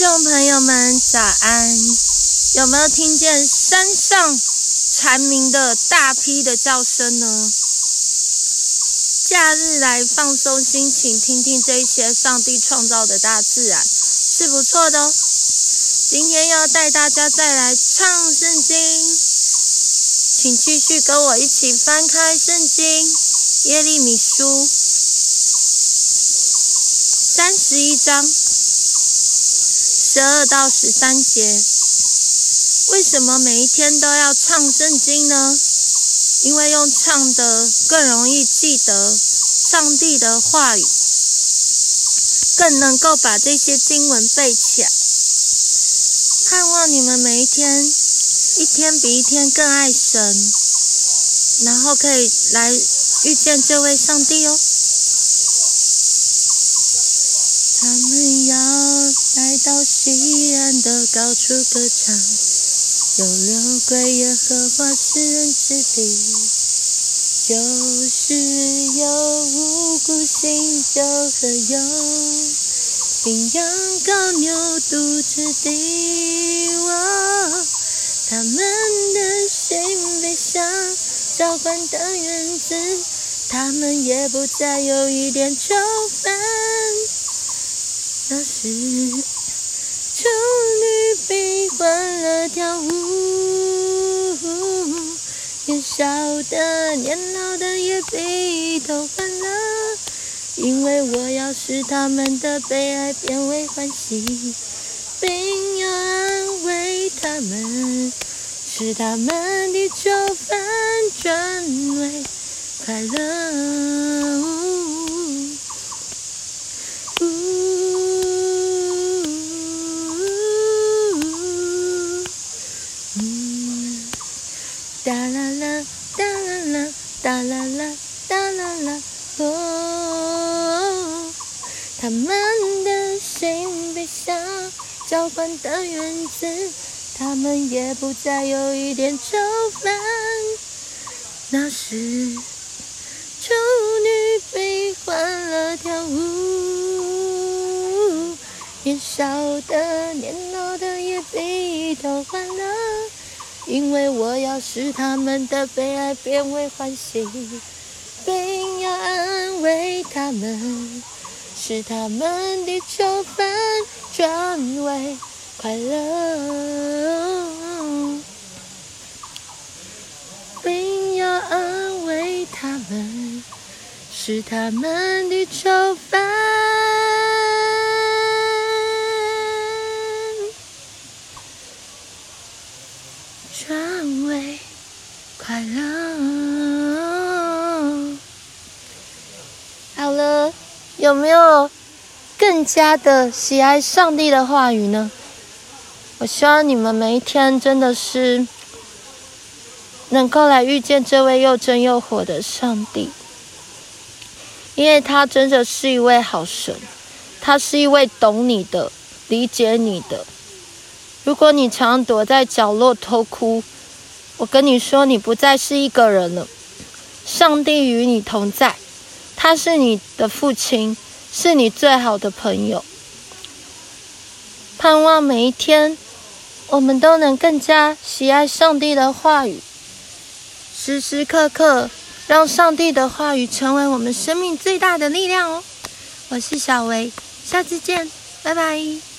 众朋友们，早安！有没有听见山上蝉鸣的大批的叫声呢？假日来放松心情，听听这些上帝创造的大自然，是不错的哦。今天要带大家再来唱圣经，请继续跟我一起翻开圣经，耶利米书三十一章。十二到十三节，为什么每一天都要唱圣经呢？因为用唱的更容易记得上帝的话语，更能够把这些经文背起来。盼望你们每一天，一天比一天更爱神，然后可以来遇见这位上帝哦。他们要来到西安的高处歌唱，有流归耶和华诗人之地，就是有五谷新酒和油，并羊羔牛犊之地。哦，他们的心悲伤，交欢的园子，他们也不再有一点愁烦。那时，处女必欢乐跳舞，年少的、年老的也必都欢乐，因为我要使他们的悲哀变为欢喜，并要安慰他们，使他们的愁烦转为快乐。哒啦啦，哒啦啦啦啦啦，哦，他们的心悲伤，交换的园子，他们也不再有一点愁烦。那时，处女被欢乐跳舞，年少的、年老的也被都欢乐。因为我要使他们的悲哀变为欢喜，并要安慰他们，使他们的愁烦转为快乐，并要安慰他们，使他们的愁烦。快乐。好了，有没有更加的喜爱上帝的话语呢？我希望你们每一天真的是能够来遇见这位又真又活的上帝，因为他真的是一位好神，他是一位懂你的、理解你的。如果你常躲在角落偷哭，我跟你说，你不再是一个人了。上帝与你同在，他是你的父亲，是你最好的朋友。盼望每一天，我们都能更加喜爱上帝的话语，时时刻刻让上帝的话语成为我们生命最大的力量哦。我是小维，下次见，拜拜。